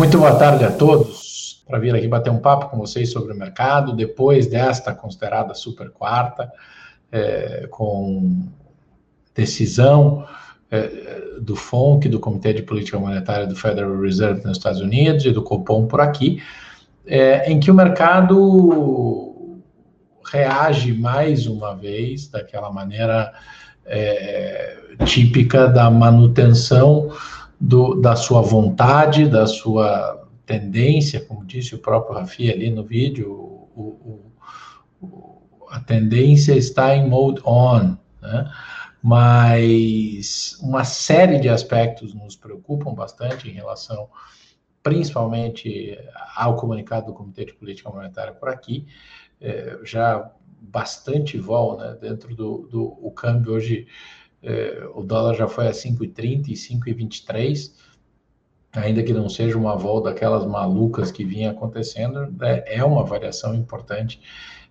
Muito boa tarde a todos. Para vir aqui bater um papo com vocês sobre o mercado, depois desta considerada super quarta, é, com decisão é, do FONC, do Comitê de Política Monetária do Federal Reserve nos Estados Unidos e do Copom por aqui, é, em que o mercado reage mais uma vez daquela maneira é, típica da manutenção do, da sua vontade, da sua tendência, como disse o próprio Rafi ali no vídeo, o, o, a tendência está em mode on, né? mas uma série de aspectos nos preocupam bastante em relação, principalmente ao comunicado do Comitê de Política Monetária por aqui, é, já bastante vol né, dentro do, do o câmbio hoje é, o dólar já foi a 5,30 e 5,23, ainda que não seja uma volta daquelas malucas que vinha acontecendo, é, é uma variação importante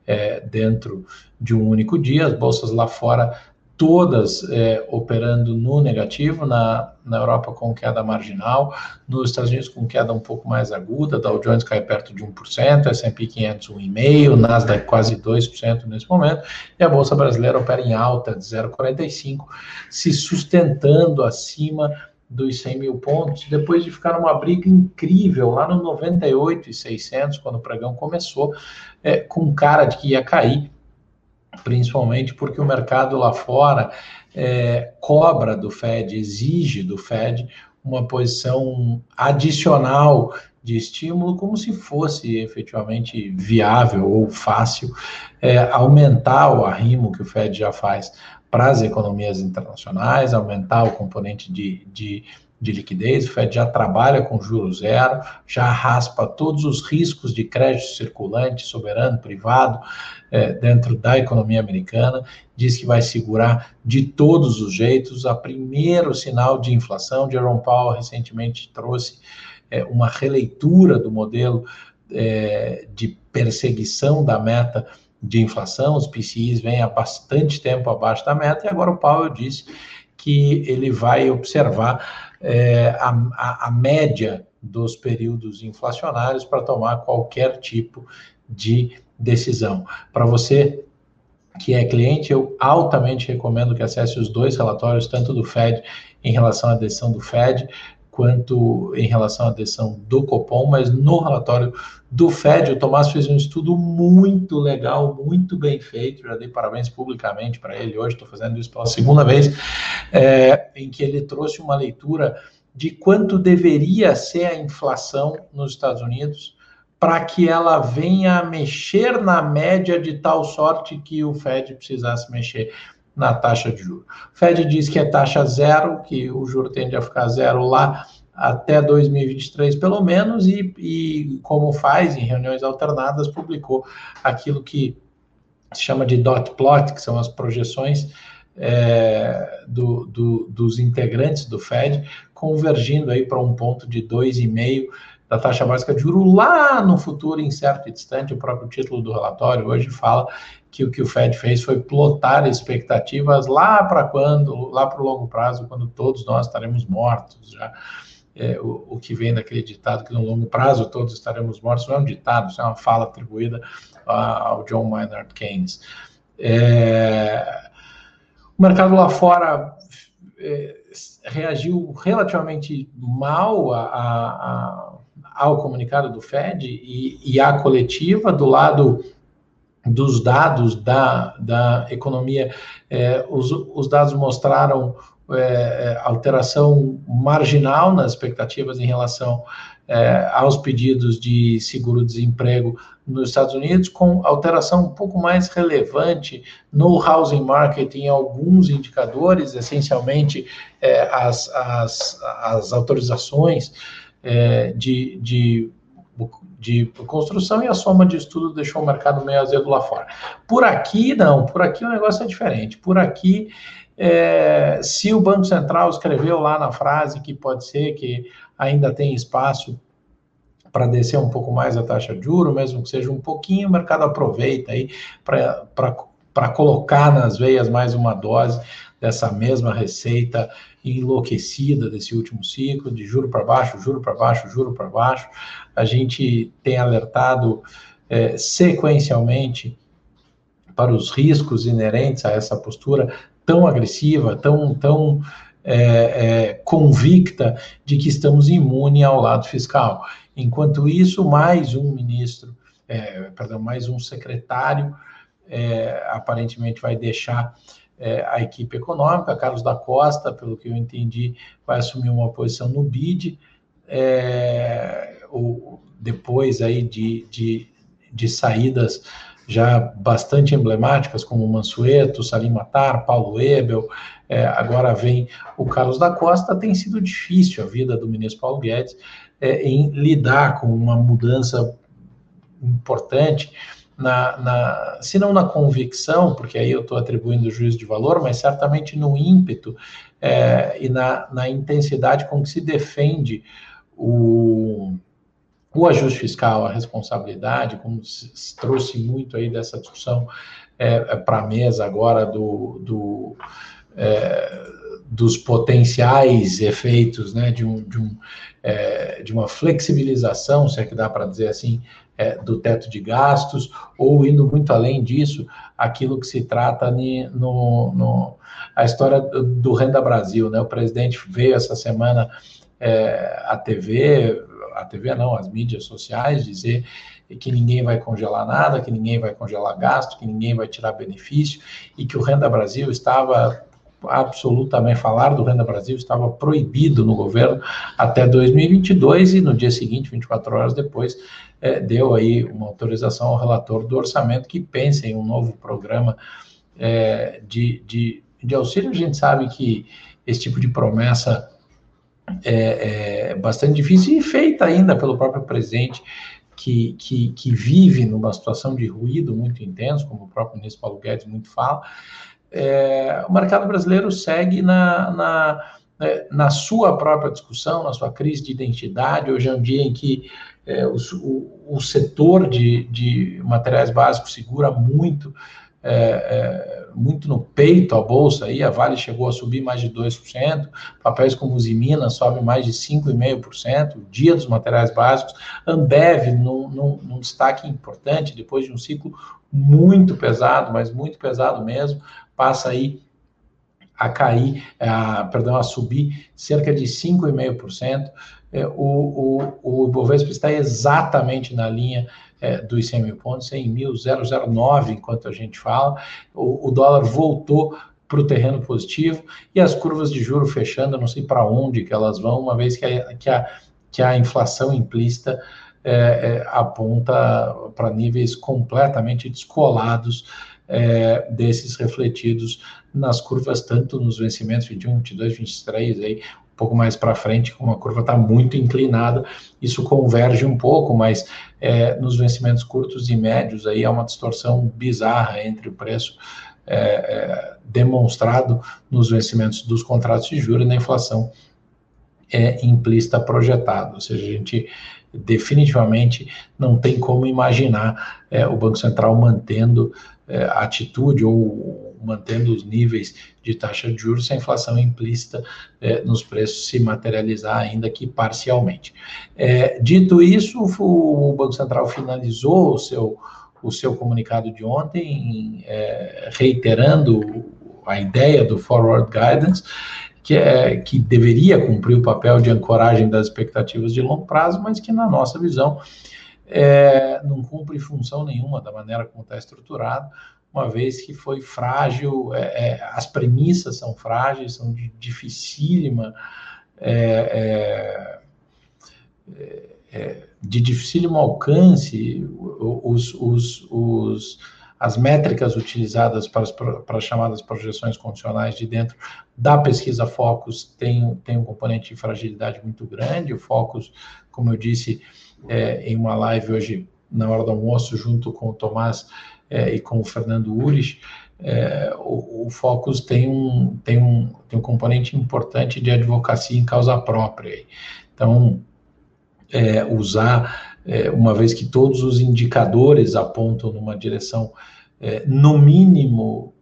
é, dentro de um único dia. As bolsas lá fora todas é, operando no negativo, na, na Europa com queda marginal, nos Estados Unidos com queda um pouco mais aguda, Dow Jones cai perto de 1%, S&P 500 1,5%, Nasdaq quase 2% nesse momento, e a Bolsa Brasileira opera em alta de 0,45%, se sustentando acima dos 100 mil pontos, depois de ficar numa briga incrível lá no 98,600, quando o pregão começou, é, com cara de que ia cair, principalmente porque o mercado lá fora é, cobra do Fed, exige do Fed uma posição adicional de estímulo, como se fosse efetivamente viável ou fácil é, aumentar o arrimo que o Fed já faz para as economias internacionais, aumentar o componente de, de de liquidez, o Fed já trabalha com juro zero, já raspa todos os riscos de crédito circulante, soberano, privado, é, dentro da economia americana, diz que vai segurar de todos os jeitos. A primeiro sinal de inflação, Jerome Powell recentemente trouxe é, uma releitura do modelo é, de perseguição da meta de inflação, os PCIs vêm há bastante tempo abaixo da meta, e agora o Powell disse que ele vai observar é, a, a, a média dos períodos inflacionários para tomar qualquer tipo de decisão. Para você que é cliente, eu altamente recomendo que acesse os dois relatórios, tanto do Fed em relação à decisão do Fed, quanto em relação à decisão do Copom, mas no relatório do Fed, o Tomás fez um estudo muito legal, muito bem feito, já dei parabéns publicamente para ele hoje, estou fazendo isso pela segunda vez, é, em que ele trouxe uma leitura de quanto deveria ser a inflação nos Estados Unidos para que ela venha mexer na média de tal sorte que o Fed precisasse mexer na taxa de juros. O Fed diz que é taxa zero, que o juro tende a ficar zero lá até 2023, pelo menos, e, e como faz em reuniões alternadas, publicou aquilo que se chama de dot plot, que são as projeções é, do, do, dos integrantes do Fed, convergindo aí para um ponto de 2,5 da taxa básica de juros lá no futuro incerto e distante. O próprio título do relatório hoje fala que o que o Fed fez foi plotar expectativas lá para quando, lá para o longo prazo, quando todos nós estaremos mortos já. É, o, o, que vem daquele ditado que no longo prazo todos estaremos mortos, não é um ditado, isso é uma fala atribuída ao John Maynard Keynes. É, o mercado lá fora é, reagiu relativamente mal a, a, a, ao comunicado do Fed e, e à coletiva do lado dos dados da, da economia. É, os, os dados mostraram é, alteração marginal nas expectativas em relação é, aos pedidos de seguro-desemprego nos Estados Unidos, com alteração um pouco mais relevante no housing market em alguns indicadores, essencialmente é, as, as, as autorizações é, de, de de construção e a soma de estudo deixou o mercado meio azedo lá fora. Por aqui, não, por aqui o negócio é diferente. Por aqui, é, se o Banco Central escreveu lá na frase que pode ser que ainda tem espaço para descer um pouco mais a taxa de juro, mesmo que seja um pouquinho, o mercado aproveita aí para colocar nas veias mais uma dose dessa mesma receita enlouquecida desse último ciclo, de juro para baixo, juro para baixo, juro para baixo. A gente tem alertado é, sequencialmente para os riscos inerentes a essa postura tão agressiva, tão, tão é, é, convicta de que estamos imunes ao lado fiscal. Enquanto isso, mais um ministro, é, perdão, mais um secretário é, aparentemente vai deixar é, a equipe econômica. Carlos da Costa, pelo que eu entendi, vai assumir uma posição no BID, é, ou depois aí de, de, de saídas já bastante emblemáticas, como Mansueto, Salim Matar, Paulo Ebel, é, agora vem o Carlos da Costa, tem sido difícil a vida do ministro Paulo Guedes é, em lidar com uma mudança importante, na, na, se não na convicção, porque aí eu estou atribuindo juízo de valor, mas certamente no ímpeto é, e na, na intensidade com que se defende o, o ajuste fiscal, a responsabilidade, como se trouxe muito aí dessa discussão é, é para a mesa agora do, do é, dos potenciais efeitos né, de, um, de, um, é, de uma flexibilização, se é que dá para dizer assim, é, do teto de gastos, ou indo muito além disso, aquilo que se trata no, no a história do, Renda Brasil. Né? O presidente veio essa semana é, à TV, TV não, as mídias sociais, dizer que ninguém vai congelar nada, que ninguém vai congelar gasto, que ninguém vai tirar benefício, e que o Renda Brasil estava absolutamente falar do Renda Brasil estava proibido no governo até 2022 e no dia seguinte, 24 horas depois, é, deu aí uma autorização ao relator do orçamento que pense em um novo programa é, de, de, de auxílio. A gente sabe que esse tipo de promessa é, é, bastante difícil e feita ainda pelo próprio presidente, que, que, que, vive numa situação de ruído muito intenso, como o próprio ministro Paulo Guedes muito fala, é, o mercado brasileiro segue na, na, né, na, sua própria discussão, na sua crise de identidade. Hoje é um dia em que é, o, o, o, setor de, de materiais básicos segura muito é, é, muito no peito a bolsa, aí a Vale chegou a subir mais de 2%, papéis como os Minas sobe mais de 5,5%, o dia dos materiais básicos, Ambev num, num, num, destaque importante, depois de um ciclo muito pesado, mas muito pesado mesmo, passa aí a cair, a, perdão, a subir cerca de 5,5%, é, o, o, o Ibovespa está exatamente na linha é, dos 100 mil pontos, 100.009 enquanto a gente fala. O, o dólar voltou para o terreno positivo e as curvas de juro fechando, não sei para onde que elas vão, uma vez que a, que a, que a inflação implícita é, é, aponta para níveis completamente descolados é, desses refletidos nas curvas, tanto nos vencimentos 21, 22, 23, aí, pouco mais para frente, como a curva está muito inclinada, isso converge um pouco, mas é, nos vencimentos curtos e médios aí há uma distorção bizarra entre o preço é, é, demonstrado nos vencimentos dos contratos de juros e na inflação é, implícita projetada, ou seja, a gente definitivamente não tem como imaginar é, o Banco Central mantendo é, atitude ou mantendo os níveis de taxa de juros se a inflação implícita é, nos preços se materializar ainda que parcialmente. É, dito isso, o Banco Central finalizou o seu, o seu comunicado de ontem, é, reiterando a ideia do Forward Guidance, que, é, que deveria cumprir o papel de ancoragem das expectativas de longo prazo, mas que, na nossa visão, é, não cumpre função nenhuma da maneira como está estruturado, uma vez que foi frágil, é, é, as premissas são frágeis, são de dificílima, é, é, é, de dificílimo alcance, os, os, os, as métricas utilizadas para as, para as chamadas projeções condicionais de dentro da pesquisa Focus tem, tem um componente de fragilidade muito grande, o Focus, como eu disse em uma live hoje, na hora do almoço, junto com o Tomás, é, e com o Fernando Ures, é, o, o Focus tem um, tem, um, tem um componente importante de advocacia em causa própria. Então, é, usar, é, uma vez que todos os indicadores apontam numa direção, é, no mínimo,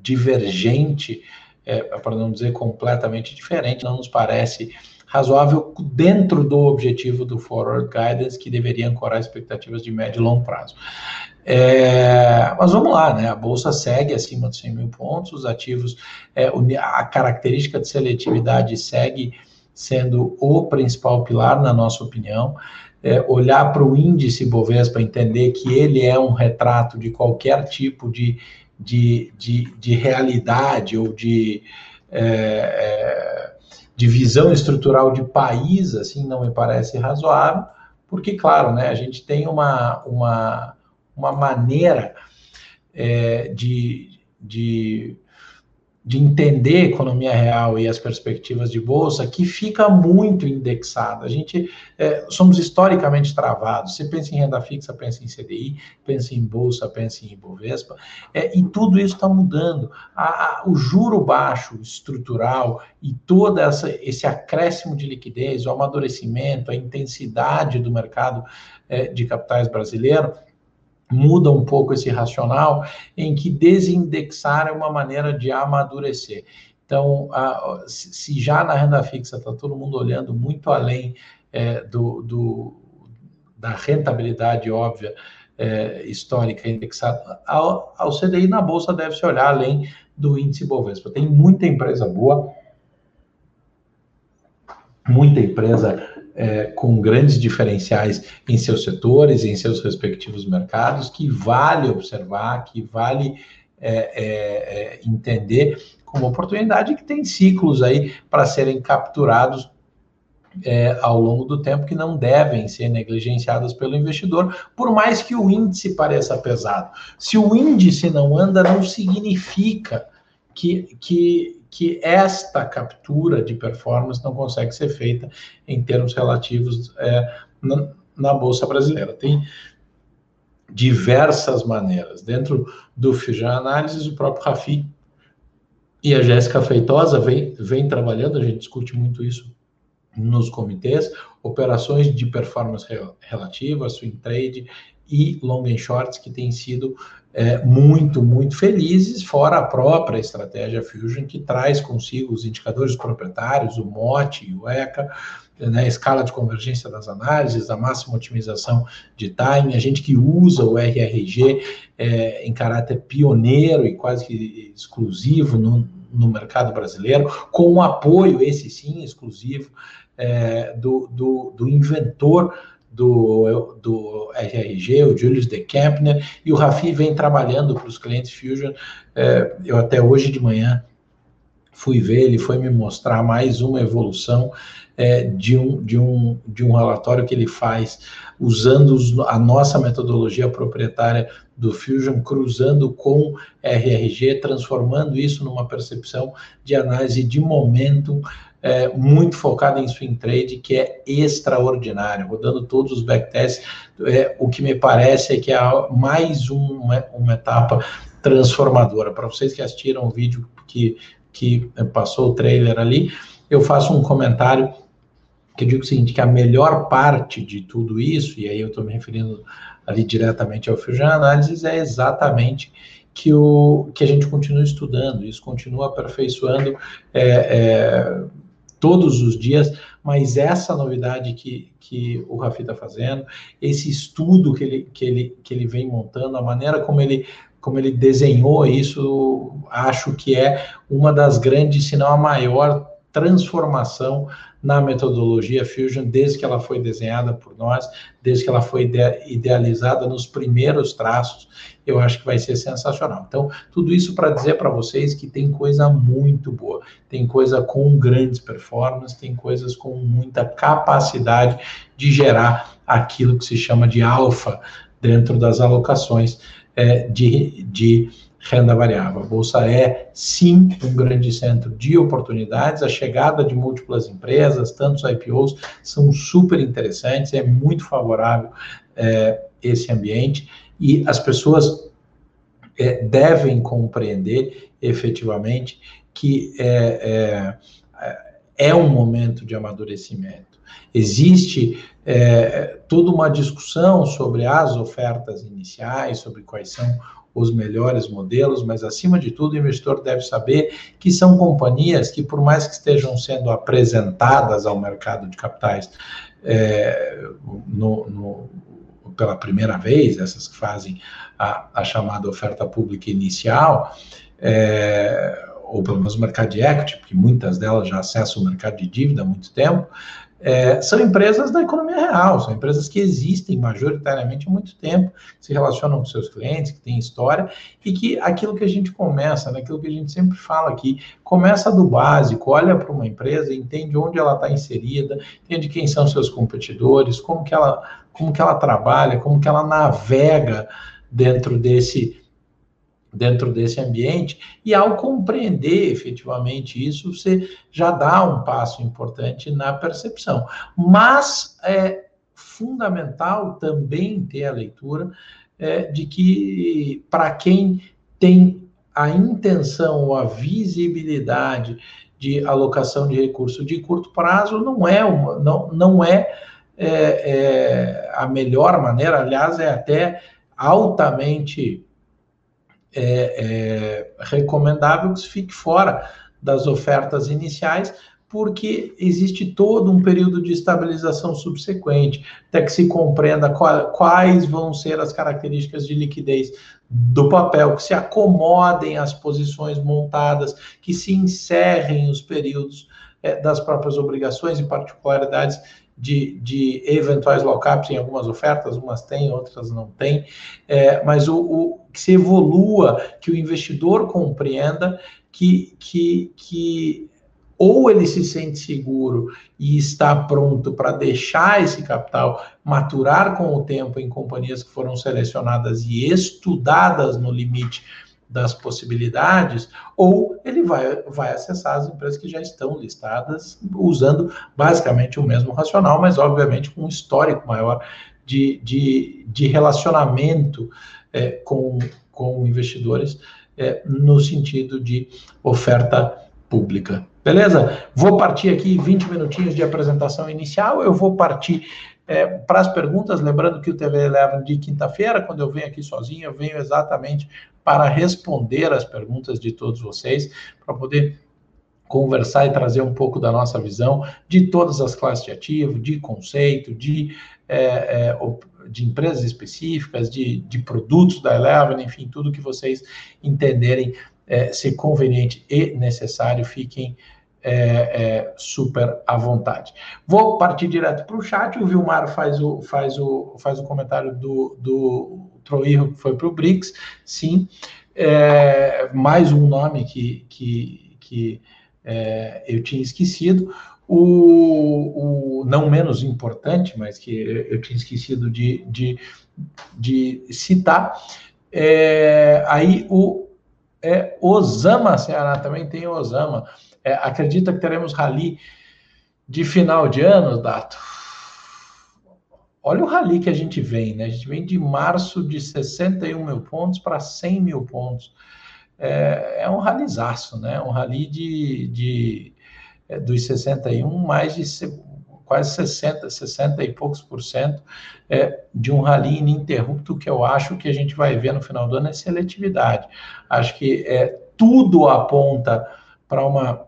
divergente é, para não dizer completamente diferente, não nos parece razoável dentro do objetivo do Forward Guidance, que deveria ancorar expectativas de médio e longo prazo. É, mas vamos lá, né? A bolsa segue acima dos 100 mil pontos, os ativos, é, a característica de seletividade segue sendo o principal pilar, na nossa opinião. É, olhar para o índice Bovespa, entender que ele é um retrato de qualquer tipo de, de, de, de realidade ou de, é, é, de visão estrutural de país, assim, não me parece razoável, porque, claro, né, a gente tem uma, uma uma maneira é, de, de, de entender economia real e as perspectivas de bolsa que fica muito indexada. A gente é, somos historicamente travados. Você pensa em renda fixa, pensa em CDI, pensa em bolsa, pensa em Ibovespa, é, e tudo isso está mudando. A, a, o juro baixo estrutural e todo essa, esse acréscimo de liquidez, o amadurecimento, a intensidade do mercado é, de capitais brasileiro muda um pouco esse racional, em que desindexar é uma maneira de amadurecer. Então, a, se já na renda fixa está todo mundo olhando muito além é, do, do, da rentabilidade óbvia é, histórica indexada, ao, ao CDI na bolsa deve-se olhar além do índice Bovespa. Tem muita empresa boa, muita empresa é, com grandes diferenciais em seus setores, em seus respectivos mercados, que vale observar, que vale é, é, é entender como oportunidade que tem ciclos aí para serem capturados é, ao longo do tempo que não devem ser negligenciadas pelo investidor, por mais que o índice pareça pesado. Se o índice não anda, não significa que, que, que esta captura de performance não consegue ser feita em termos relativos é, na, na, Bolsa Brasileira. Tem diversas maneiras. Dentro do Fusion Análise, o próprio Rafi e a Jéssica Feitosa vem, vem trabalhando, a gente discute muito isso nos comitês, operações de performance relativa, swing trade e long and shorts que têm sido é, muito, muito felizes, fora a própria estratégia Fusion, que traz consigo os indicadores proprietários, o MOT, o ECA, né, a escala de convergência das análises, a máxima otimização de time, a gente que usa o RRG é, em caráter pioneiro e quase que exclusivo no, no mercado brasileiro, com o apoio, esse sim, exclusivo, é, do, do, do inventor do, do RRG, o Julius de Kempner, e o Rafi vem trabalhando para os clientes Fusion. É, eu até hoje de manhã fui ver, ele foi me mostrar mais uma evolução é, de, um, de, um, de um relatório que ele faz usando a nossa metodologia proprietária do Fusion, cruzando com RRG, transformando isso numa percepção de análise de momento é, muito focada em swing trade, que é extraordinário, rodando todos os backtests, é, o que me parece é que é mais uma, uma etapa transformadora. Para vocês que assistiram o vídeo que, que passou o trailer ali, eu faço um comentário que eu digo o seguinte, que a melhor parte de tudo isso, e aí eu estou me referindo ali diretamente ao Fusion Analysis, é exatamente que, o, que a gente continua estudando, isso continua aperfeiçoando é, é, todos os dias, mas essa novidade que, que o Rafi está fazendo, esse estudo que ele, que, ele, que ele vem montando, a maneira como ele, como ele desenhou isso, acho que é uma das grandes, se não a maior transformação na metodologia Fusion desde que ela foi desenhada por nós, desde que ela foi idealizada nos primeiros traços, eu acho que vai ser sensacional. Então, tudo isso para dizer para vocês que tem coisa muito boa, tem coisa com grandes performances, tem coisas com muita capacidade de gerar aquilo que se chama de alfa dentro das alocações é, de, de renda variável. A Bolsa é, sim, um grande centro de oportunidades. A chegada de múltiplas empresas, tantos IPOs, são super interessantes, é muito favorável é, esse ambiente e as pessoas é, devem compreender efetivamente que é, é, é um momento de amadurecimento. Existe é, toda uma discussão sobre as ofertas iniciais, sobre quais são os melhores modelos, mas acima de tudo, o investidor deve saber que são companhias que, por mais que estejam sendo apresentadas ao mercado de capitais é, no, no, pela primeira vez, essas que fazem a, a chamada oferta pública inicial, é, ou pelo menos mercado de equity, porque muitas delas já acessam o mercado de dívida há muito tempo, é, são empresas da economia real, são empresas que existem majoritariamente há muito tempo, se relacionam com seus clientes, que têm história, e que aquilo que a gente começa, né, que a gente sempre fala aqui, começa do básico, olha para uma empresa, entende onde ela está inserida, entende quem são seus competidores, como que ela, como que ela trabalha, como que ela navega dentro desse dentro desse ambiente, e ao compreender efetivamente isso, você já dá um passo importante na percepção. Mas é fundamental também ter a leitura é, de que, para quem tem a intenção ou a visibilidade de alocação de recurso de curto prazo, não é, uma, não, não é, é, é a melhor maneira, aliás, é até altamente é, é recomendável que se fique fora das ofertas iniciais, porque existe todo um período de estabilização subsequente, até que se compreenda quais vão ser as características de liquidez do papel, que se acomodem às posições montadas, que se encerrem os períodos é, das próprias obrigações e particularidades de, de eventuais lockups em algumas ofertas, umas têm, outras não têm, é, mas o, o, que se evolua, que o investidor compreenda que, que, que ou ele se sente seguro e está pronto para deixar esse capital maturar com o tempo em companhias que foram selecionadas e estudadas no limite das possibilidades, ou ele vai, vai acessar as empresas que já estão listadas, usando basicamente o mesmo racional, mas obviamente com um histórico maior de, de, de relacionamento é, com, com investidores é, no sentido de oferta pública. Beleza? Vou partir aqui 20 minutinhos de apresentação inicial, eu vou partir é, para as perguntas, lembrando que o TV leva de quinta-feira, quando eu venho aqui sozinho, eu venho exatamente para responder as perguntas de todos vocês, para poder conversar e trazer um pouco da nossa visão de todas as classes de ativo, de conceito, de, é, é, de empresas específicas, de, de produtos da Eleven, enfim, tudo que vocês entenderem é, ser conveniente e necessário, fiquem é, é, super à vontade. Vou partir direto para o chat. O Vilmar faz o, faz o, faz o comentário do, do Troirro, que foi para o BRICS. Sim, é, mais um nome que, que, que é, eu tinha esquecido. O, o, não menos importante, mas que eu tinha esquecido de, de, de citar. É, aí o é, Osama Ceará também tem Osama. É, acredita que teremos rally de final de ano, Dato? Olha o rally que a gente vem, né? A gente vem de março de 61 mil pontos para 100 mil pontos. É, é um ralizaço, né? Um rally de, de é, dos 61, mais de quase 60, 60 e poucos por cento é, de um rally ininterrupto que eu acho que a gente vai ver no final do ano é seletividade. Acho que é, tudo aponta para uma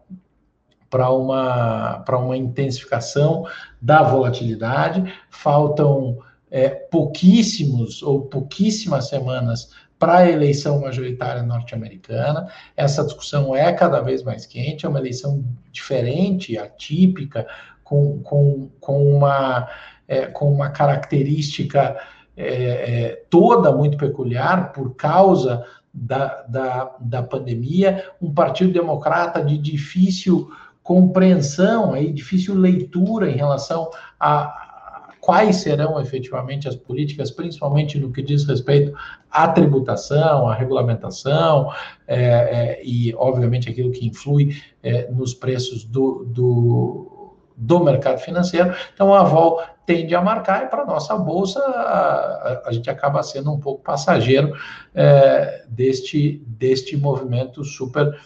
para uma, para uma intensificação da volatilidade. Faltam é, pouquíssimos ou pouquíssimas semanas para a eleição majoritária norte-americana. Essa discussão é cada vez mais quente, é uma eleição diferente, atípica, com, com, com, uma, é, com uma característica é, é toda muito peculiar por causa da, da, da pandemia, um partido democrata de difícil compreensão, aí, difícil leitura em relação a quais serão efetivamente as políticas, principalmente no que diz respeito à tributação, à regulamentação é, é, e, obviamente, aquilo que influi é, nos preços do, do, do mercado financeiro. Então, a vol tende a marcar e para a nossa bolsa a, a, gente acaba sendo um pouco passageiro é, deste, deste movimento super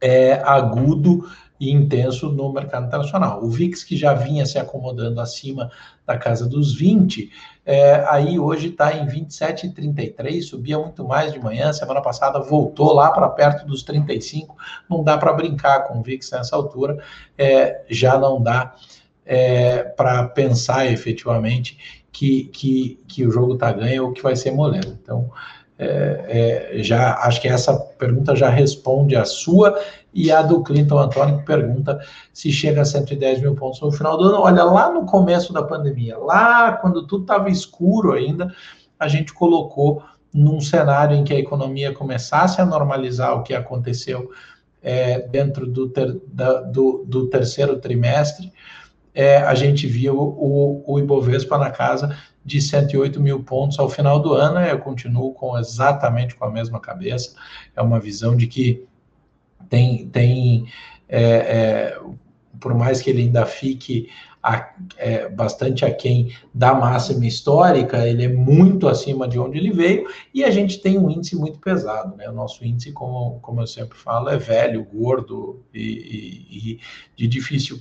é, agudo e intenso no mercado internacional. O VIX, que já vinha se acomodando acima da casa dos 20, é, aí hoje está em 27,33, subia muito mais de manhã, semana passada voltou lá para perto dos 35, não dá para brincar com o VIX nessa altura, é, já não dá é, para pensar efetivamente que, que, que o jogo está ganho ou que vai ser moleza. Então, é, é, já acho que essa pergunta já responde a sua e a do Clinton Antônio, que pergunta se chega a 110 mil pontos no final do ano. Olha, lá no começo da pandemia, lá quando tudo estava escuro ainda, a gente colocou num cenário em que a economia começasse a normalizar o que aconteceu é, dentro do, ter, da, do, do, terceiro trimestre, é, a gente viu o, o Ibovespa na casa de 108 mil pontos ao final do ano. Eu continuo com exatamente com a mesma cabeça. É uma visão de que tem, tem é, é, por mais que ele ainda fique a, é, bastante aquém da máxima histórica, ele é muito acima de onde ele veio, e a gente tem um índice muito pesado, né? O nosso índice, como, como eu sempre falo, é velho, gordo e, e, e de difícil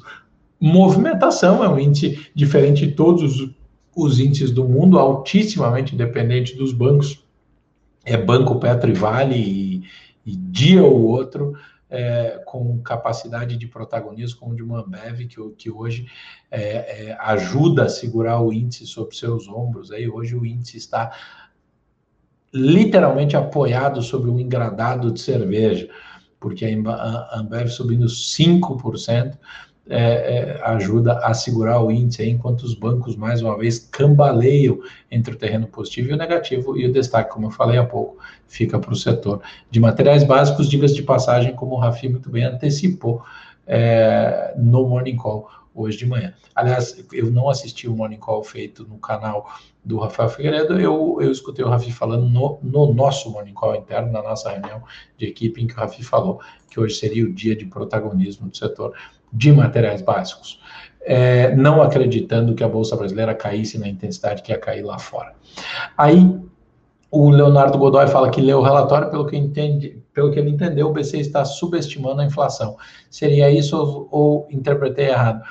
movimentação, é um índice diferente de todos os, os índices do mundo, altissimamente independente dos bancos, é Banco Petro e Vale, e, e dia ou outro, é, com capacidade de protagonismo, como de uma Ambev, que, que hoje é, é, ajuda a segurar o índice sobre seus ombros. Aí hoje o índice está literalmente apoiado sobre um engradado de cerveja, porque a Ambev subindo 5%, é, é, ajuda a segurar o índice, enquanto os bancos, mais uma vez, cambaleiam entre o terreno positivo e o negativo, e o destaque, como eu falei há pouco, fica para o setor de materiais básicos, dicas de passagem, como o Rafi muito bem antecipou é, no Morning Call hoje de manhã. Aliás, eu não assisti o Morning Call feito no canal do Rafael Figueiredo, eu, eu escutei o Rafi falando no, no nosso Morning Call interno, na nossa reunião de equipe, em que o Rafi falou que hoje seria o dia de protagonismo do setor de materiais básicos, é, não acreditando que a Bolsa Brasileira caísse na intensidade que ia cair lá fora. Aí, o Leonardo Godoy fala que leu o relatório, pelo que, entende, pelo que ele entendeu, o BC está subestimando a inflação. Seria isso ou, ou interpretei errado?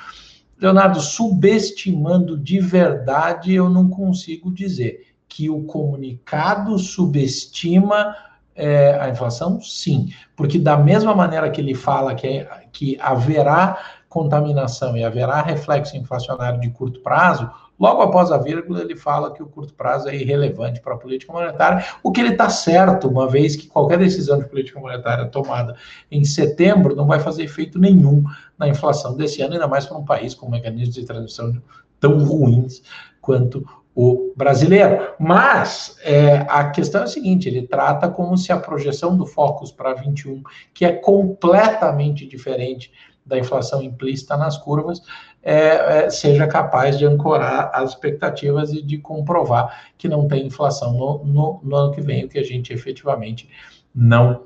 Leonardo, subestimando de verdade, eu não consigo dizer. Que o comunicado subestima é, a inflação? Sim, porque da mesma maneira que ele fala que, é, que haverá contaminação e haverá reflexo inflacionário de curto prazo, logo após a vírgula ele fala que o curto prazo é irrelevante para a política monetária, o que ele está certo, uma vez que qualquer decisão de política monetária tomada em setembro não vai fazer efeito nenhum na inflação desse ano, ainda mais para um país com mecanismos de transmissão tão ruins quanto o brasileiro. Mas é, a questão é a seguinte: ele trata como se a projeção do Focus para 21, que é completamente diferente da inflação implícita nas curvas, é, é, seja capaz de ancorar as expectativas e de comprovar que não tem inflação no, no, no ano que vem, o que a gente efetivamente não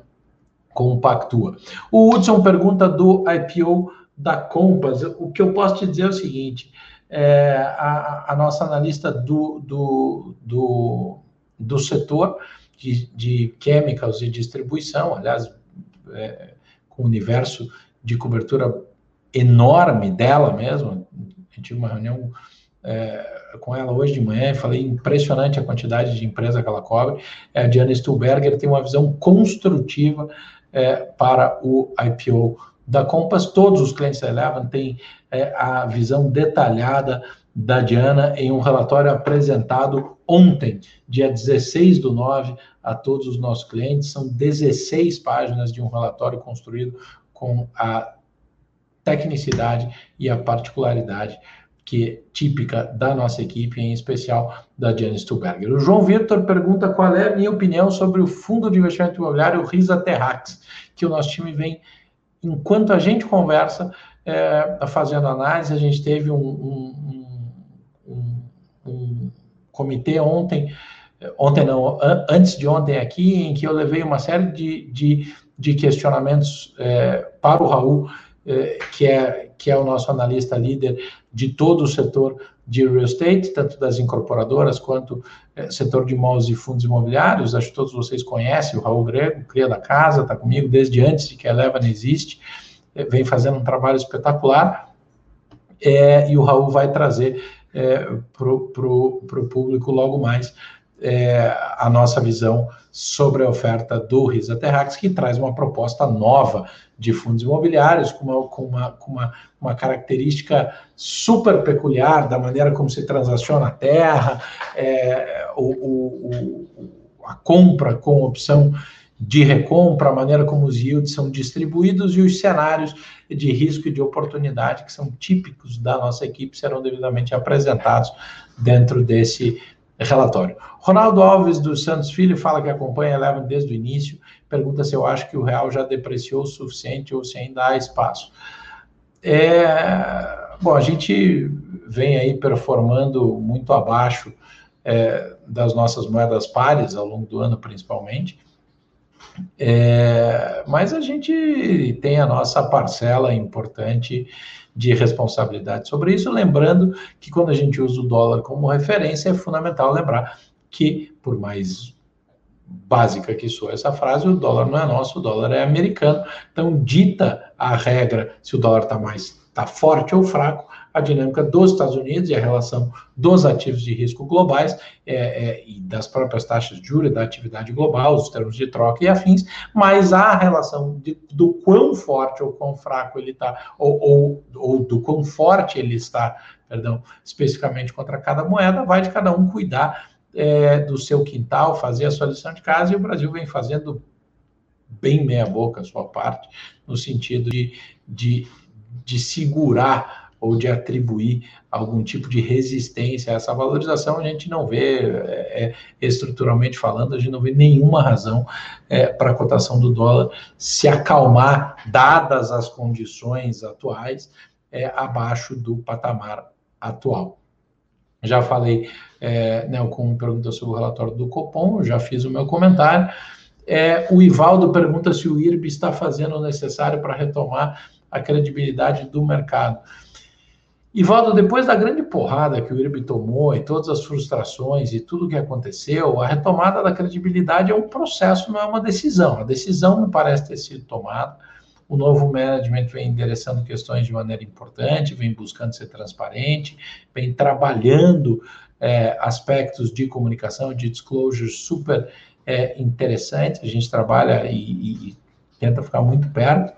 compactua. O Hudson pergunta do IPO da Compass. O que eu posso te dizer é o seguinte: é, a, a, nossa analista do, do, do, do setor de, de chemicals e distribuição, aliás, é, com o universo de cobertura enorme dela mesmo. Eu tive uma reunião é, com ela hoje de manhã e falei impressionante a quantidade de empresa que ela cobre. É, a Diana Stuhlberger tem uma visão construtiva é, para o IPO da Compass. Todos os clientes da Eleven têm é, a visão detalhada da Diana em um relatório apresentado ontem, dia 16 do 9, a todos os nossos clientes. São 16 páginas de um relatório construído com a tecnicidade e a particularidade que é típica da nossa equipe, em especial da Diana Stuberger. O João Vitor pergunta qual é a minha opinião sobre o fundo de investimento imobiliário Risa Terrax, que o nosso time vem, enquanto a gente conversa, é, fazendo análise, a gente teve um, um, um, um comitê ontem, ontem não, antes de ontem aqui, em que eu levei uma série de, de, de questionamentos é, para o Raul, é, que, é, que é o nosso analista líder de todo o setor de real estate, tanto das incorporadoras quanto setor de imóveis e fundos imobiliários. Acho que todos vocês conhecem o Raul Grego, cria da casa, está comigo desde antes de que a Eleva existe é, vem fazendo um trabalho espetacular é, e o Raul vai trazer é, para o público logo mais é, a nossa visão sobre a oferta do Risa Terrax, que traz uma proposta nova de fundos imobiliários, com uma, com uma, com uma, uma característica super peculiar da maneira como se transaciona a terra, é, o, o, o, a compra com opção de recompra, a maneira como os yields são distribuídos e os cenários de risco e de oportunidade que são típicos da nossa equipe serão devidamente apresentados dentro desse relatório. Ronaldo Alves dos Santos Filho fala que acompanha a Eleven desde o início, pergunta se eu acho que o real já depreciou o suficiente ou se ainda há espaço. É, bom, a gente vem aí performando muito abaixo é, das nossas moedas pares ao longo do ano, principalmente. É, mas a gente tem a nossa parcela importante de responsabilidade sobre isso, lembrando que quando a gente usa o dólar como referência, é fundamental lembrar que, por mais básica que sou essa frase, o dólar não é nosso, o dólar é americano. Então, dita a regra se o dólar está mais tá forte ou fraco, a dinâmica dos Estados Unidos e a relação dos ativos de risco globais é, é, e das próprias taxas de juros, da atividade global, os termos de troca e afins, mas a relação de, do quão forte ou quão fraco ele está, ou, ou, ou do quão forte ele está, perdão, especificamente contra cada moeda, vai de cada um cuidar é, do seu quintal, fazer a sua lição de casa, e o Brasil vem fazendo bem meia boca a sua parte, no sentido de, de, de segurar ou de atribuir algum tipo de resistência a essa valorização, a gente não vê, é, é, estruturalmente falando, a gente não vê nenhuma razão é, para a cotação do dólar se acalmar, dadas as condições atuais, é, abaixo do patamar atual. Já falei, é, né, com pergunta sobre o relatório do Copom, já fiz o meu comentário. É, o Ivaldo pergunta se o IRB está fazendo o necessário para retomar a credibilidade do mercado. E, Valdo, depois da grande porrada que o IRB tomou e todas as frustrações e tudo que aconteceu, a retomada da credibilidade é um processo, não é uma decisão. A decisão me parece ter sido tomada. O novo management vem endereçando questões de maneira importante, vem buscando ser transparente, vem trabalhando é, aspectos de comunicação, de disclosure super é, interessantes. A gente trabalha e, e tenta ficar muito perto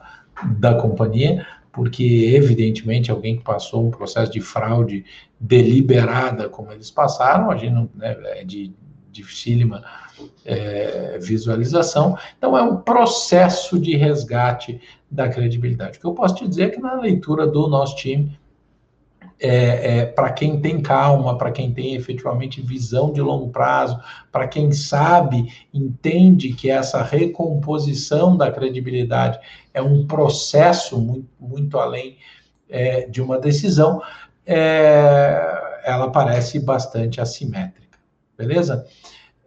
da companhia porque evidentemente alguém que passou um processo de fraude deliberada como eles passaram, a gente não, né, é de dificílima é, visualização. Então é um processo de resgate da credibilidade. O que eu posso te dizer é que na leitura do nosso time é, é, para quem tem calma, para quem tem efetivamente visão de longo prazo, para quem sabe, entende que essa recomposição da credibilidade é um processo muito, muito além é, de uma decisão, é, ela parece bastante assimétrica, beleza?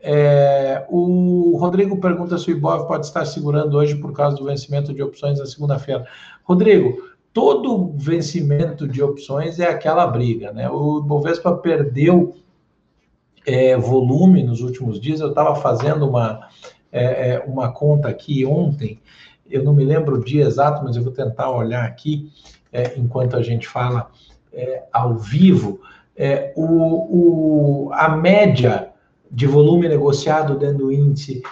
É, o Rodrigo pergunta se o Ibov pode estar segurando hoje por causa do vencimento de opções na segunda-feira. Rodrigo, todo vencimento de opções é aquela briga, né? O Bovespa perdeu é, volume nos últimos dias. Eu estava fazendo uma, é, é, uma conta aqui ontem, eu não me lembro o dia exato, mas eu vou tentar olhar aqui é, enquanto a gente fala é, ao vivo. É, o, o, a média de volume negociado dentro do índice,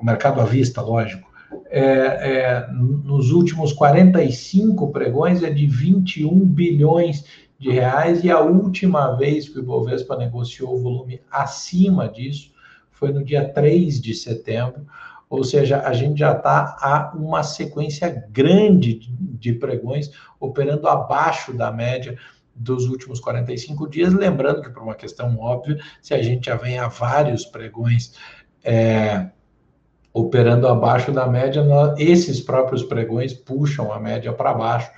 o mercado à vista, lógico, é, é, nos últimos 45 pregões é de 21 bilhões de reais e a última vez que o Ibovespa negociou volume acima disso foi no dia 3 de setembro, ou seja, a gente já está a uma sequência grande de, pregões operando abaixo da média dos últimos 45 dias, lembrando que por uma questão óbvia, se a gente já vem a vários pregões é, operando abaixo da média, nós, esses próprios pregões puxam a média para baixo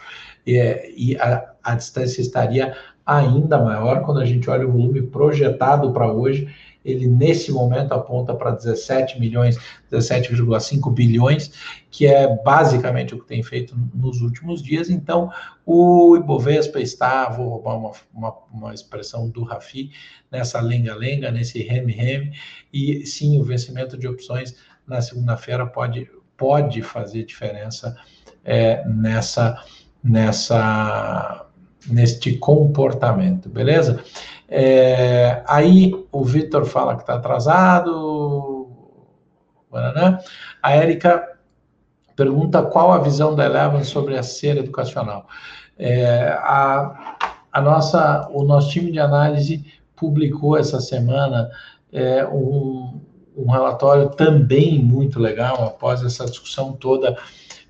e, e a, a, distância estaria ainda maior quando a gente olha o volume projetado para hoje. Ele nesse momento aponta para 17 milhões, 17,5 bilhões, que é basicamente o que tem feito nos últimos dias. Então, o Ibovespa está, vou roubar uma, uma, uma expressão do Rafi, nessa lenga-lenga, nesse reme-reme, e sim, o vencimento de opções na segunda-feira pode, pode fazer diferença é, nessa, nessa, neste comportamento, beleza? É, aí o Vitor fala que está atrasado. A Érica pergunta qual a visão da Eleven sobre a cera educacional. É, a, a nossa, o nosso time de análise publicou essa semana é, um, um relatório também muito legal, após essa discussão toda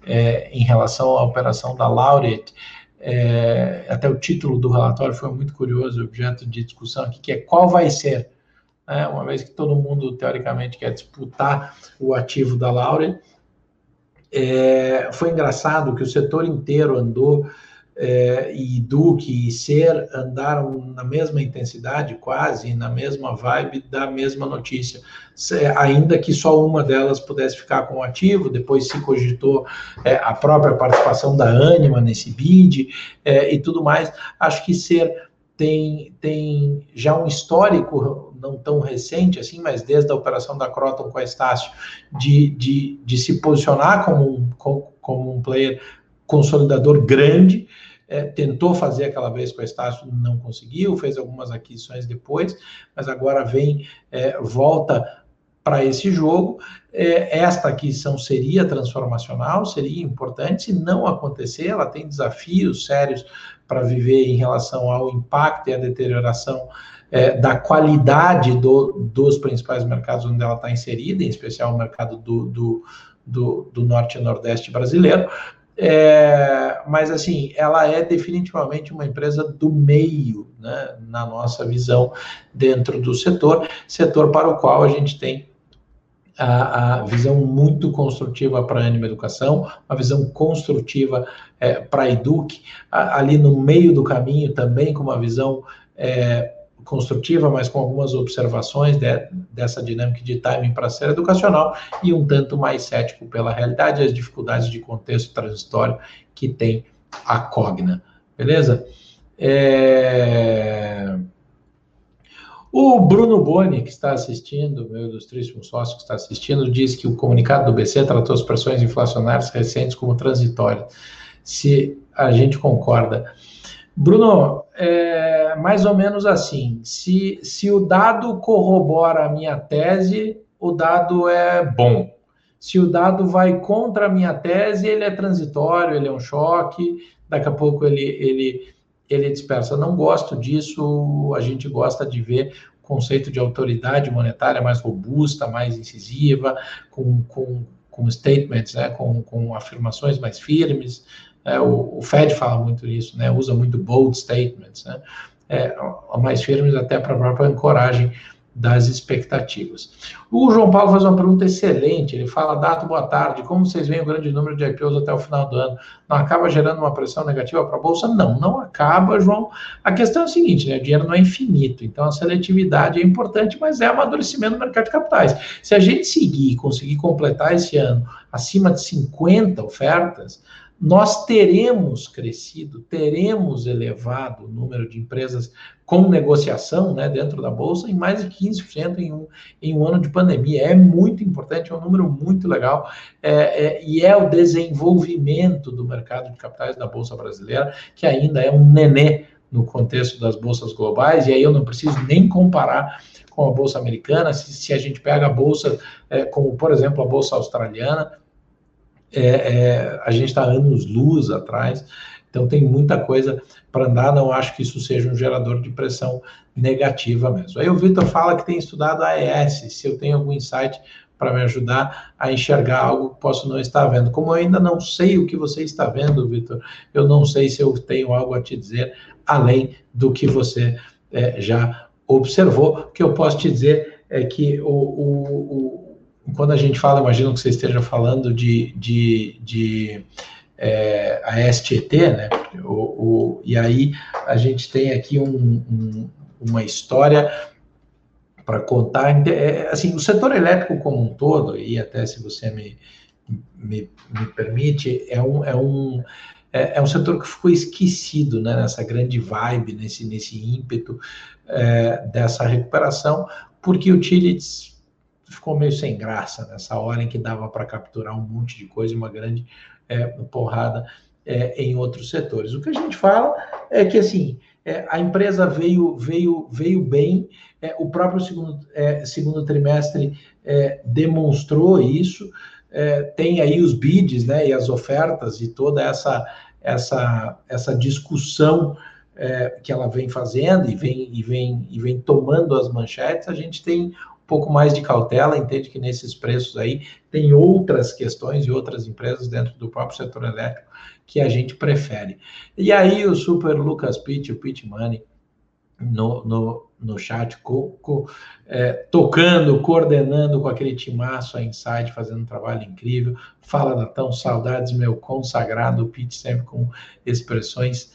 é, em relação à operação da Laureate. É, até o título do relatório foi muito curioso, objeto de discussão aqui, que é qual vai ser, né, uma vez que todo mundo, teoricamente, quer disputar o ativo da Laureate. É, foi engraçado que o setor inteiro andou é, e Duque e Ser andaram na mesma intensidade, quase na mesma vibe da mesma notícia, ainda que só uma delas pudesse ficar com o ativo, depois se cogitou é, a própria participação da Anima nesse bid é, e tudo mais. Acho que Ser tem, tem já um histórico não tão recente assim, mas desde a operação da Croton com a Estácio, de, de, de se posicionar como um, como um player consolidador grande, é, tentou fazer aquela vez com a Estácio, não conseguiu, fez algumas aquisições depois, mas agora vem, é, volta para esse jogo. É, esta aquisição seria transformacional, seria importante, se não acontecer, ela tem desafios sérios para viver em relação ao impacto e à deterioração é, da qualidade do, dos principais mercados onde ela está inserida, em especial o mercado do, do, do, do norte e nordeste brasileiro, é, mas assim, ela é definitivamente uma empresa do meio, né, na nossa visão, dentro do setor, setor para o qual a gente tem a, a visão muito construtiva para a Anima Educação, uma visão construtiva é, para a Eduque, ali no meio do caminho também com uma visão é, construtiva, mas com algumas observações de, dessa dinâmica de timing para ser educacional e um tanto mais cético pela realidade e as dificuldades de contexto transitório que tem a Cogna. Beleza? É... O Bruno Boni, que está assistindo, meu ilustríssimo sócio que está assistindo, diz que o comunicado do BC tratou as pressões inflacionárias recentes como transitórias. Se a gente concorda. Bruno, é mais ou menos assim: se, se o dado corrobora a minha tese, o dado é bom. Se o dado vai contra a minha tese, ele é transitório, ele é um choque, daqui a pouco ele, ele, ele dispersa. Não gosto disso, a gente gosta de ver o conceito de autoridade monetária mais robusta, mais incisiva, com, com, com statements, né, com, com afirmações mais firmes, é, o, o, Fed fala muito isso, né? Usa muito bold statements, né? É, mais firmes até para a própria ancoragem das expectativas. O João Paulo faz uma pergunta excelente. Ele fala: Dato, boa tarde. Como vocês veem o grande número de IPOs até o final do ano? Não acaba gerando uma pressão negativa para a Bolsa? Não, não acaba, João. A questão é a seguinte: né? o dinheiro não é infinito, então a seletividade é importante, mas é amadurecimento do mercado de capitais. Se a gente seguir e conseguir completar esse ano acima de 50 ofertas, nós teremos crescido, teremos elevado o número de empresas com negociação né, dentro da Bolsa em mais de 15% em um, em um ano de pandemia. É muito importante, é um número muito legal, é, é, e é o desenvolvimento do mercado de capitais da Bolsa brasileira, que ainda é um nenê no contexto das bolsas globais, e aí eu não preciso nem comparar com a Bolsa americana, se, se a gente pega a Bolsa, é, como por exemplo a Bolsa australiana, é, é, a gente está anos luz atrás, então tem muita coisa para andar, não acho que isso seja um gerador de pressão negativa mesmo. Aí o Vitor fala que tem estudado AES, se eu tenho algum insight para me ajudar a enxergar algo que posso não estar vendo. Como eu ainda não sei o que você está vendo, Vitor, eu não sei se eu tenho algo a te dizer além do que você é, já observou. O que eu posso te dizer é que o, o, o quando a gente fala, imagino que você esteja falando de, de, de é, a STT, né? O, o, e aí a gente tem aqui um, um, uma história para contar. É, assim, o setor elétrico como um todo, e até se você me, me, me permite, é um, é um é, é, um setor que ficou esquecido né, nessa grande vibe, nesse, nesse ímpeto é, dessa recuperação, porque utilities ficou meio sem graça nessa hora em que dava para capturar um monte de coisa, uma grande é, porrada é, em outros setores. O que a gente fala é que assim é, a empresa veio veio veio bem, é, o próprio segundo, é, segundo trimestre é, demonstrou isso. tem aí os bids, né, e as ofertas e toda essa essa essa discussão que ela vem fazendo e vem e vem e vem tomando as manchetes. A gente tem pouco mais de cautela, entende que nesses preços aí tem outras questões e outras empresas dentro do próprio setor elétrico que a gente prefere. E aí o super Lucas Pitt, o Pitt Money, no, no, no chat, co, co, é, tocando, coordenando com aquele timaço a Insight, fazendo um trabalho incrível. Fala, Natão, saudades, meu consagrado, o Pitt sempre com expressões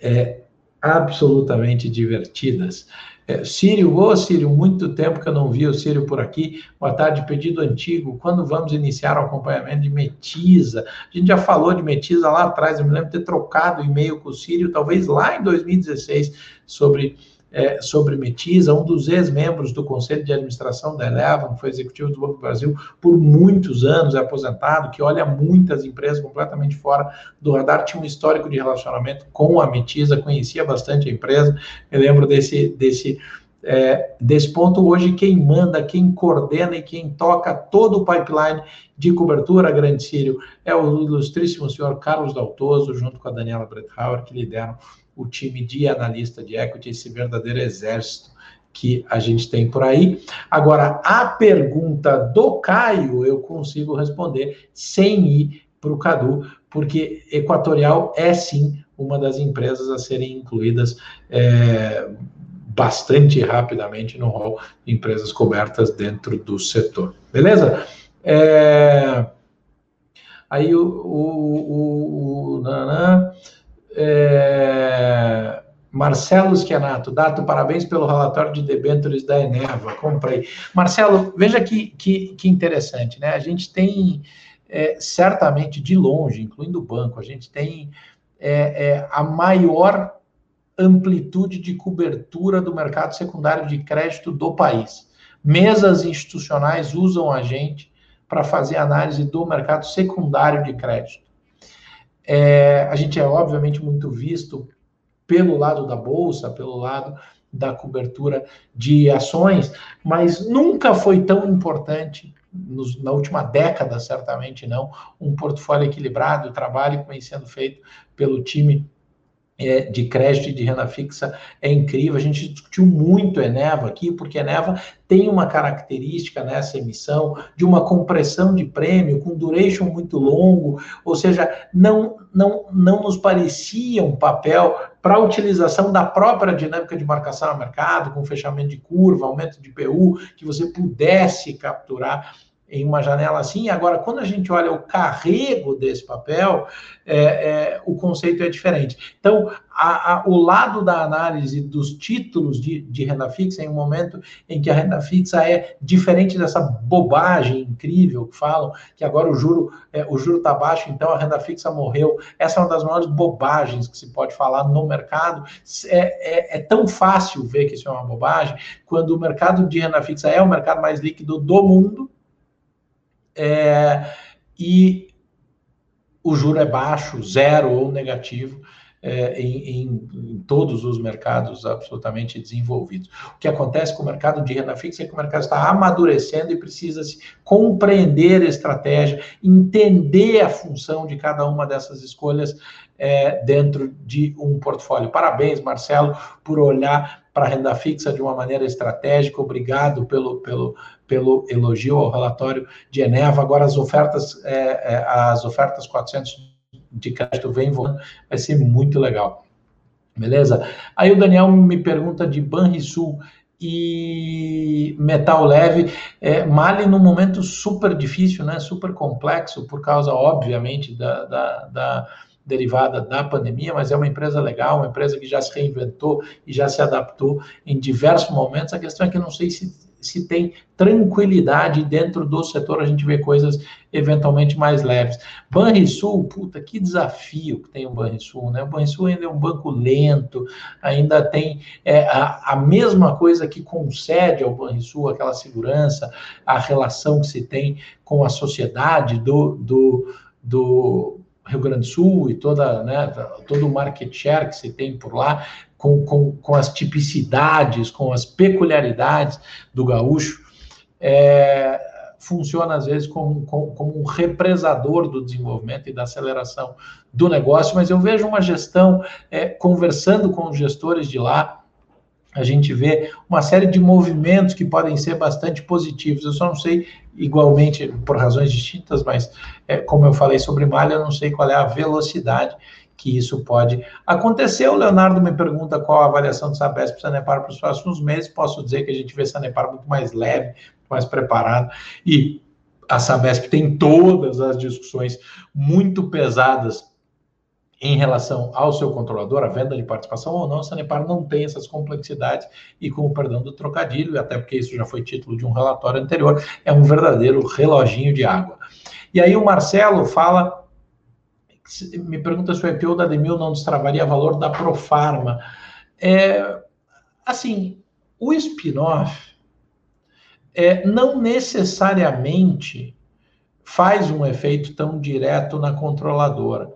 é, absolutamente divertidas. É, Sírio, ô Sírio, muito tempo que eu não vi o Sírio por aqui. Boa tarde, pedido antigo. Quando vamos iniciar o acompanhamento de Metiza? A gente já falou de Metiza lá atrás, eu me lembro de ter trocado e-mail com o Sírio, talvez lá em 2016, sobre é, sobre Metiza, um dos ex-membros do Conselho de Administração da Eleven, foi executivo do Banco do Brasil por muitos anos, é aposentado, que olha muitas empresas completamente fora do radar, tinha um histórico de relacionamento com a Metiza, conhecia bastante a empresa, eu lembro desse, desse, é, desse ponto. Hoje, quem manda, quem coordena e quem toca todo o pipeline de cobertura, Grande Sírio, é o ilustríssimo senhor Carlos Daltoso, junto com a Daniela Bretthauer, que lideram o time de analista de equity, esse verdadeiro exército que a gente tem por aí. Agora, a pergunta do Caio eu consigo responder sem ir para o Cadu, porque Equatorial é sim uma das empresas a serem incluídas é, bastante rapidamente no rol de empresas cobertas dentro do setor. Beleza? É, aí o, o, o, o é... Marcelo Schianato, Dato, parabéns pelo relatório de debêntures da Eneva, comprei. Marcelo, veja que, que, que interessante, né? A gente tem, é, certamente, de longe, incluindo o banco, a gente tem é, é, a maior amplitude de cobertura do mercado secundário de crédito do país. Mesas institucionais usam a gente para fazer análise do mercado secundário de crédito. É, a gente é, obviamente, muito visto pelo lado da bolsa, pelo lado da cobertura de ações, mas nunca foi tão importante, nos, na última década, certamente não, um portfólio equilibrado, o trabalho que vem sendo feito pelo time de crédito e de renda fixa é incrível. A gente discutiu muito Eneva aqui, porque Eneva tem uma característica nessa emissão de uma compressão de prêmio com duration muito longo, ou seja, não, não, não nos parecia um papel para a utilização da própria dinâmica de marcação no mercado, com fechamento de curva, aumento de PU, que você pudesse capturar em uma janela assim. Agora, quando a gente olha o carrego desse papel, é, é, o conceito é diferente. Então, a, a, o lado da análise dos títulos de, de, renda fixa, em um momento em que a renda fixa é diferente dessa bobagem incrível que falam, que agora o juro é, o juro está baixo, então a renda fixa morreu. Essa é uma das maiores bobagens que se pode falar no mercado. É, é, é tão fácil ver que isso é uma bobagem, quando o mercado de renda fixa é o mercado mais líquido do mundo, é, e o juro é baixo, zero ou negativo. É, em, em, em, todos os mercados absolutamente desenvolvidos. O que acontece com o mercado de renda fixa é que o mercado está amadurecendo e precisa se compreender a estratégia, entender a função de cada uma dessas escolhas é, dentro de um portfólio. Parabéns, Marcelo, por olhar para a renda fixa de uma maneira estratégica. Obrigado pelo, pelo, pelo elogio ao relatório de Eneva. Agora as ofertas, é, é, as ofertas 400 de crédito vem voltando, vai ser muito legal. Beleza? Aí o Daniel me pergunta de Banrisul e metal leve, é, Mali num momento super difícil, né, super complexo, por causa, obviamente, da, da, da derivada da pandemia, mas é uma empresa legal, uma empresa que já se reinventou e já se adaptou em diversos momentos. A questão é que eu não sei se se tem tranquilidade dentro do setor, a gente vê coisas eventualmente mais leves. Banrisul, puta, que desafio que tem o Banrisul, né? O Banrisul ainda é um banco lento, ainda tem é, a, a, mesma coisa que concede ao Banrisul, aquela segurança, a relação que se tem com a sociedade do, do, do Rio Grande do Sul e toda, né, todo o market share que se tem por lá, com, com, com as tipicidades, com as peculiaridades do gaúcho, é, funciona às vezes como, como, como, um represador do desenvolvimento e da aceleração do negócio, mas eu vejo uma gestão, é, conversando com os gestores de lá, a gente vê uma série de movimentos que podem ser bastante positivos. Eu só não sei, igualmente, por razões distintas, mas é, como eu falei sobre malha, eu não sei qual é a velocidade que isso pode acontecer. O Leonardo me pergunta qual a avaliação do Sabesp Sanepar para os próximos meses. Posso dizer que a gente vê Sanepar muito mais leve, mais preparado. E a Sabesp tem todas as discussões muito pesadas em relação ao seu controlador, a venda de participação ou não, a Sanepar não tem essas complexidades e, com o perdão do trocadilho, até porque isso já foi título de um relatório anterior, é um verdadeiro reloginho de água. E aí o Marcelo fala me pergunta se o IPO da Demil não destravaria valor da Profarma. É, assim, o spin-off é, não necessariamente faz um efeito tão direto na controladora.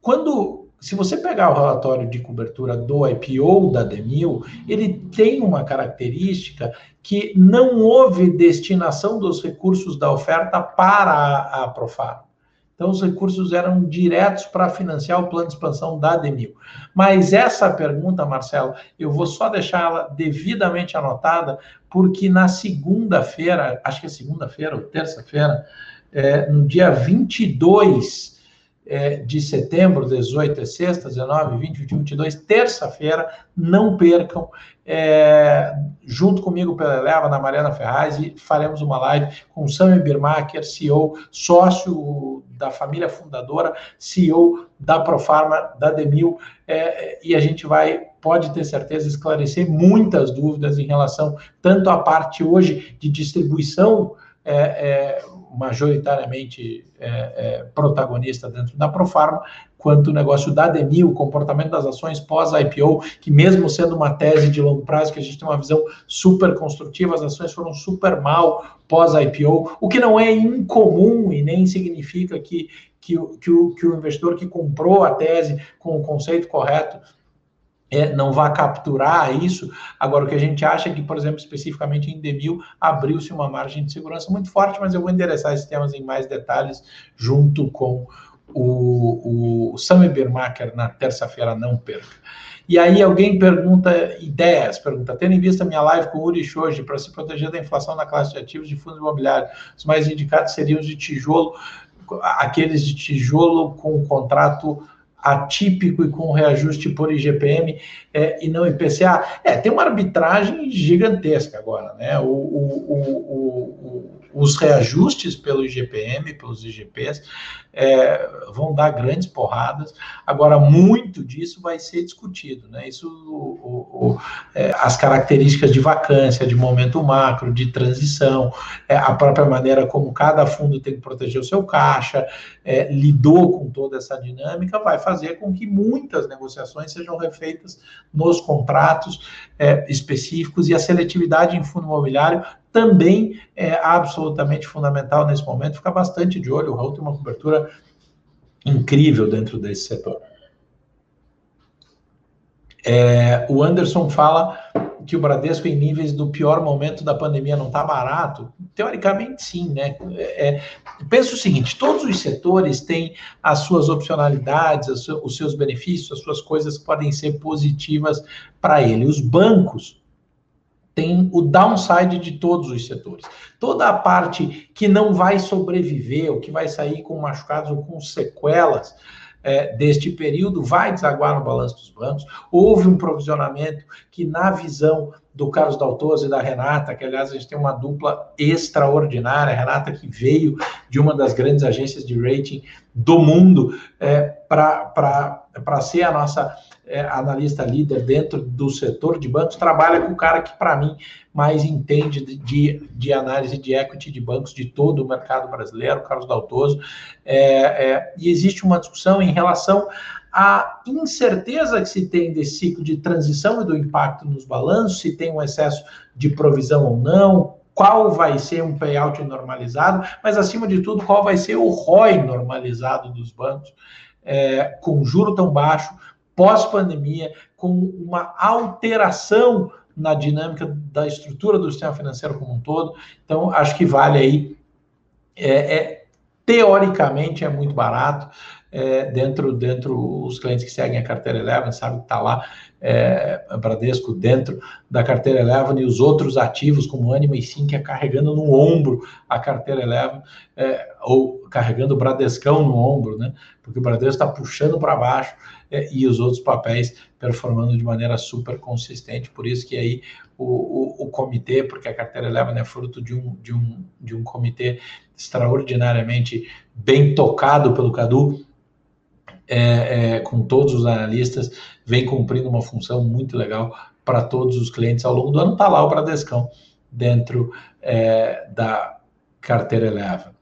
Quando, se você pegar o relatório de cobertura do IPO da Demil, ele tem uma característica que não houve destinação dos recursos da oferta para a, a Profarma. Então, os recursos eram diretos para financiar o plano de expansão da Demil. Mas essa pergunta, Marcelo, eu vou só deixá-la devidamente anotada, porque na segunda-feira, acho que é segunda-feira ou terça-feira, é, no dia 22 é, de setembro, 18 é sexta, 19, 20, 21, 22, terça-feira, não percam é, junto comigo pela Eleva, na Mariana Ferraz, e faremos uma live com o Sami Birmacher, CEO, sócio da família fundadora, CEO da Profarma, da Demil, é, e a gente vai, pode ter certeza, esclarecer muitas dúvidas em relação tanto à parte hoje de distribuição é, é majoritariamente é, é, protagonista dentro da Profarma, quanto o negócio da DEMI, o comportamento das ações pós-IPO, que mesmo sendo uma tese de longo prazo, que a gente tem uma visão super construtiva, as ações foram super mal pós-IPO, o que não é incomum e nem significa que, que, que, o, que o investidor que comprou a tese com o conceito correto é, não vá capturar isso. Agora, o que a gente acha é que, por exemplo, especificamente em Demil, abriu-se uma margem de segurança muito forte, mas eu vou endereçar esses temas em mais detalhes junto com o, o Sami Birmacher na terça-feira, não perca. E aí alguém pergunta ideias, pergunta, tendo em vista minha live com Uri Shoji, para se proteger da inflação na classe de ativos de fundos imobiliários, os mais indicados seriam os de tijolo, aqueles de tijolo com contrato atípico e com reajuste por IGPM é, e não IPCA. É, tem uma arbitragem gigantesca agora, né? O, o, o, os reajustes pelo IGPM, pelos IGPs, é, vão dar grandes porradas. Agora, muito disso vai ser discutido, né? Isso, é, as características de vacância, de momento macro, de transição, é, a própria maneira como cada fundo tem que proteger o seu caixa, é, lidou com toda essa dinâmica, vai fazer com que muitas negociações sejam refeitas nos contratos é, específicos e a seletividade em fundo imobiliário também é absolutamente fundamental nesse momento. Ficar bastante de olho. O Raul tem uma cobertura incrível dentro desse setor. É, o Anderson fala que o Bradesco, em níveis do pior momento da pandemia, não está barato? Teoricamente, sim, né? É, é, pensa o seguinte: todos os setores têm as suas opcionalidades, os seus benefícios, as suas coisas que podem ser positivas para ele. Os bancos tem o downside de todos os setores. Toda a parte que não vai sobreviver, ou que vai sair com machucados ou com sequelas é, deste período, vai desaguar no balanço dos bancos. Houve um provisionamento que, na visão do Carlos Daltoso e da Renata, que aliás a gente tem uma dupla extraordinária, Renata que veio de uma das grandes agências de rating do mundo é, para para ser a nossa é, analista líder dentro do setor de bancos, trabalha com o cara que, para mim, mais entende de, de análise de equity de bancos de todo o mercado brasileiro, Carlos Daltoso. É, é, e existe uma discussão em relação à incerteza que se tem desse ciclo de transição e do impacto nos balanços, se tem um excesso de provisão ou não, qual vai ser um payout normalizado, mas acima de tudo, qual vai ser o ROI normalizado dos bancos, é, com juro tão baixo, pós-pandemia, com uma alteração na dinâmica da estrutura do sistema financeiro como um todo. Então, acho que vale aí. É, é teoricamente é muito barato. É, dentro, dentro os clientes que seguem a carteira Eleven sabem que está lá é, Bradesco dentro da carteira Eleven e os outros ativos como Anima e Sim que é carregando no ombro a carteira Eleven é, ou carregando o Bradescão no ombro, né? Porque o Bradesco está puxando para baixo é, e os outros papéis performando de maneira super consistente. Por isso que aí o, o, o comitê, porque a carteira Eleven é fruto de um, de, um, de um comitê extraordinariamente bem tocado pelo Cadu, é, é, com todos os analistas, vem cumprindo uma função muito legal para todos os clientes ao longo do ano. Está lá o Bradescão dentro é, da carteira Eleven.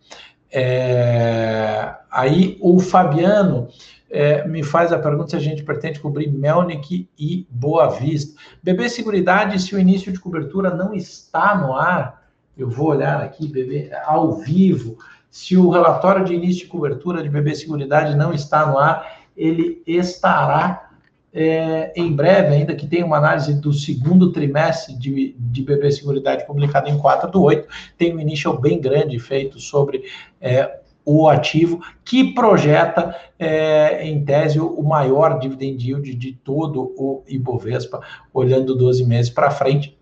É, aí o Fabiano é, me faz a pergunta se a gente pretende cobrir Melnick e Boa Vista. BB Seguridade, se o início de cobertura não está no ar, eu vou olhar aqui, BB, ao vivo. Se o relatório de início de cobertura de BB Seguridade não está no ar, ele estará é, em breve, ainda que tenha uma análise do segundo trimestre de, de BB Seguridade publicada em 4 do 8, tem um initial bem grande feito sobre é, o ativo, que projeta, é, em tese, o maior dividend yield de todo o Ibovespa, olhando 12 meses para frente.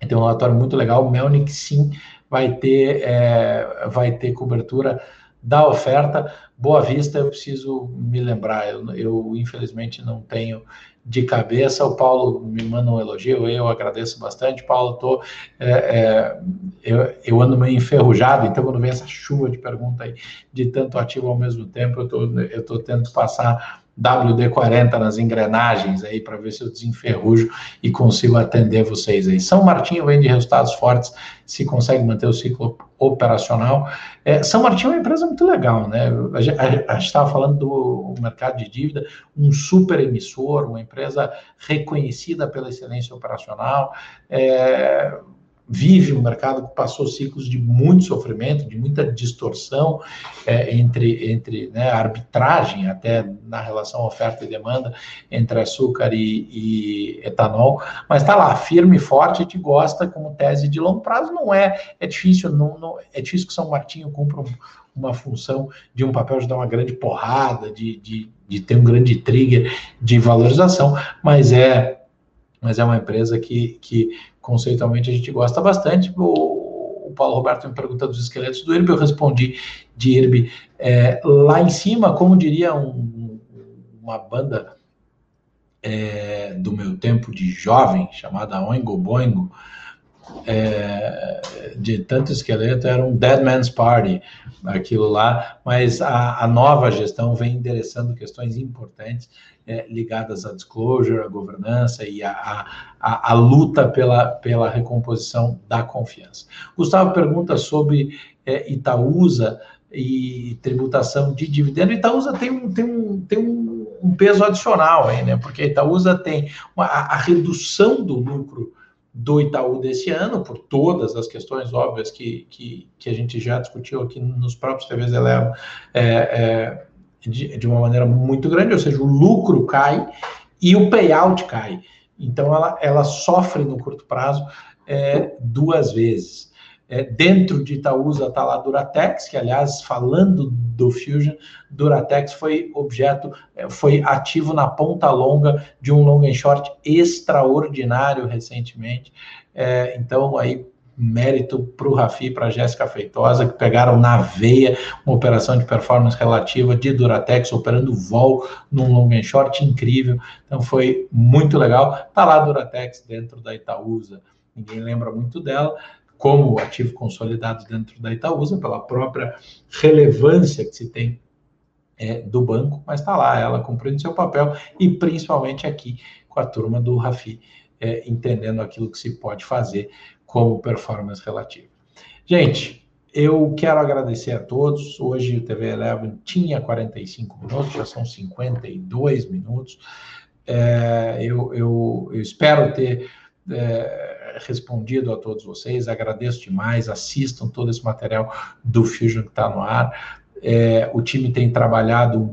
Tem um relatório muito legal. Melnick, sim, vai ter, é, vai ter cobertura da oferta. Boa Vista, eu preciso me lembrar, eu, eu infelizmente não tenho de cabeça. O Paulo me manda um elogio, eu agradeço bastante. Paulo, tô, é, é, eu, eu ando meio enferrujado, então quando vem essa chuva de pergunta aí de tanto ativo ao mesmo tempo, eu tô, eu tô tendo passar WD-40 nas engrenagens aí para ver se eu desenferrujo e consigo atender vocês aí. São Martinho vem de resultados fortes, se consegue manter o ciclo operacional. É, São Martinho é uma empresa muito legal, né? A gente estava falando do mercado de dívida, um super emissor, uma empresa reconhecida pela excelência operacional. É, vive um mercado que passou ciclos de muito sofrimento, de muita distorção é, entre, entre né, arbitragem até na relação oferta e demanda entre açúcar e, e etanol, mas está lá, firme e forte, a gente gosta como tese de longo prazo, não é, é difícil, não, não é difícil que São Martinho cumpra um, uma função de um papel de dar uma grande porrada, de, de, de ter um grande trigger de valorização, mas é mas é uma empresa que, que conceitualmente a gente gosta bastante. O, o Paulo Roberto me pergunta dos esqueletos do IRB, eu respondi de IRB é, lá em cima, como diria um, uma banda é, do meu tempo de jovem, chamada Oingo Boingo, é, de tanto esqueleto, era um Dead Man's Party, aquilo lá, mas a, a nova gestão vem endereçando questões importantes é, ligadas à disclosure, à governança e à, à, à, luta pela, pela recomposição da confiança. Gustavo pergunta sobre é, Itaúsa e tributação de dividendo. Itaúsa tem um, tem um, tem um, um peso adicional aí, né? Porque Itaúsa tem uma, a, a redução do lucro do Itaú desse ano, por todas as questões óbvias que, que, que a gente já discutiu aqui nos próprios TVs Eleva, é, é, de, de uma maneira muito grande, ou seja, o lucro cai e o payout cai. Então, ela, ela sofre no curto prazo é, duas vezes. É, dentro de Itaúsa está lá Duratex, que, aliás, falando do Fusion, Duratex foi objeto, é, foi ativo na ponta longa de um long and short extraordinário recentemente. É, então, aí mérito para o Rafi e para a Jéssica Feitosa, que pegaram na veia uma operação de performance relativa de Duratex, operando vol num long and short incrível. Então foi muito legal. Está lá Duratex dentro da Itaúsa. Ninguém lembra muito dela, como ativo consolidado dentro da Itaúsa, pela própria relevância que se tem é, do banco, mas está lá ela cumprindo seu papel e principalmente aqui com a turma do Rafi, é, entendendo aquilo que se pode fazer como performance relativa. Gente, eu quero agradecer a todos. Hoje o TV Eleven tinha 45 minutos, já são 52 minutos. É, eu, eu, eu, espero ter é, respondido a todos vocês. Agradeço demais. Assistam todo esse material do Fusion que está no ar. É, o time tem trabalhado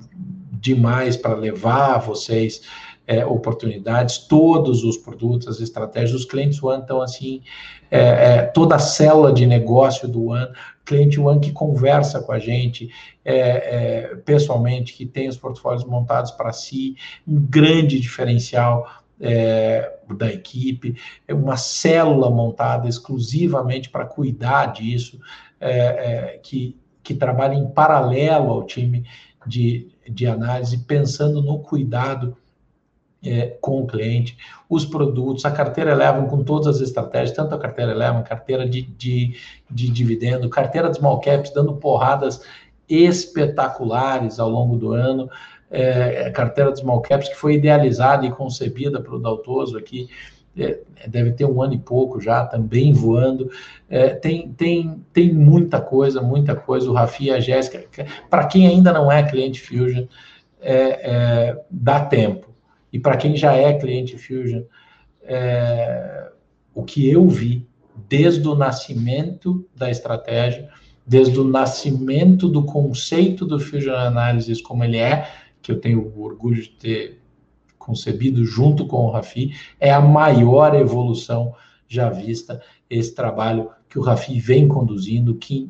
demais para levar vocês é, oportunidades, todos os produtos, as estratégias, os clientes One estão assim, é, é, toda a célula de negócio do One, cliente One que conversa com a gente é, é, pessoalmente, que tem os portfólios montados para si, um grande diferencial é, da equipe, é uma célula montada exclusivamente para cuidar disso, é, é, que, que trabalha em paralelo ao time de, de análise, pensando no cuidado é, com o cliente, os produtos, a carteira Eleven com todas as estratégias, tanto a carteira Eleven, carteira de, de, de dividendo, carteira de small caps, dando porradas espetaculares ao longo do ano, é, carteira de small caps que foi idealizada e concebida pelo Daltoso aqui, é, deve ter um ano e pouco já, também voando. É, tem, tem, tem muita coisa, muita coisa. O Rafi a Jéssica, para quem ainda não é cliente Fusion, é, é, dá tempo e para quem já é cliente Fusion, é, o que eu vi desde o nascimento da estratégia, desde o nascimento do conceito do Fusion Analysis como ele é, que eu tenho orgulho de ter concebido junto com o Rafi, é a maior evolução já vista, esse trabalho que o Rafi vem conduzindo, que,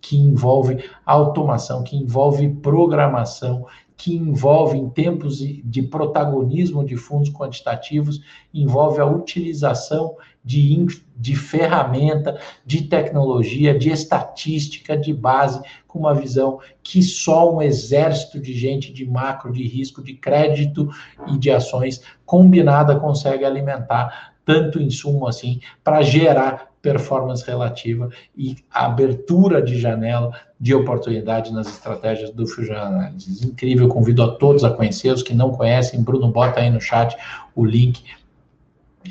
que envolve automação, que envolve programação, que envolve, em tempos de protagonismo de fundos quantitativos, envolve a utilização de, de ferramenta, de tecnologia, de estatística, de base, com uma visão que só um exército de gente de macro, de risco, de crédito e de ações combinada consegue alimentar tanto insumo assim para gerar performance relativa e abertura de janela de oportunidade nas estratégias do Fusion Analysis. Incrível, convido a todos a conhecer, os que não conhecem, Bruno bota aí no chat o link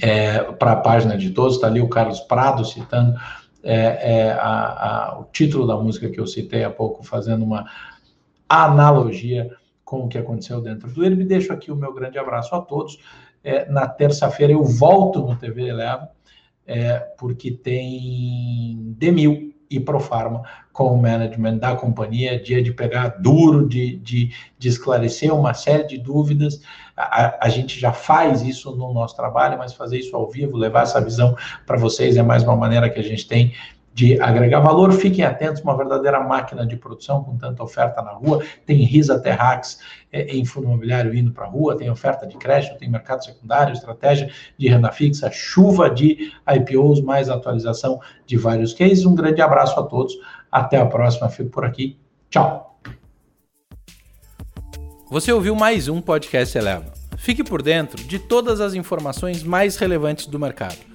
é, para a página de todos, está ali o Carlos Prado citando é, é, a, a, o título da música que eu citei há pouco, fazendo uma analogia com o que aconteceu dentro do IRB. Deixo aqui o meu grande abraço a todos. É, na terça-feira eu volto no TV Eleva, é, porque tem Demil e Profarma com o management da companhia, dia de pegar duro, de, de, de esclarecer uma série de dúvidas. A, a, gente já faz isso no nosso trabalho, mas fazer isso ao vivo, levar essa visão para vocês é mais uma maneira que a gente tem de agregar valor. Fiquem atentos, uma verdadeira máquina de produção com tanta oferta na rua. Tem Risa Terrax é, em fundo imobiliário indo para a rua, tem oferta de crédito, tem mercado secundário, estratégia de renda fixa, chuva de IPOs, mais atualização de vários cases. Um grande abraço a todos. Até a próxima. Fico por aqui. Tchau. Você ouviu mais um podcast Eleva. Fique por dentro de todas as informações mais relevantes do mercado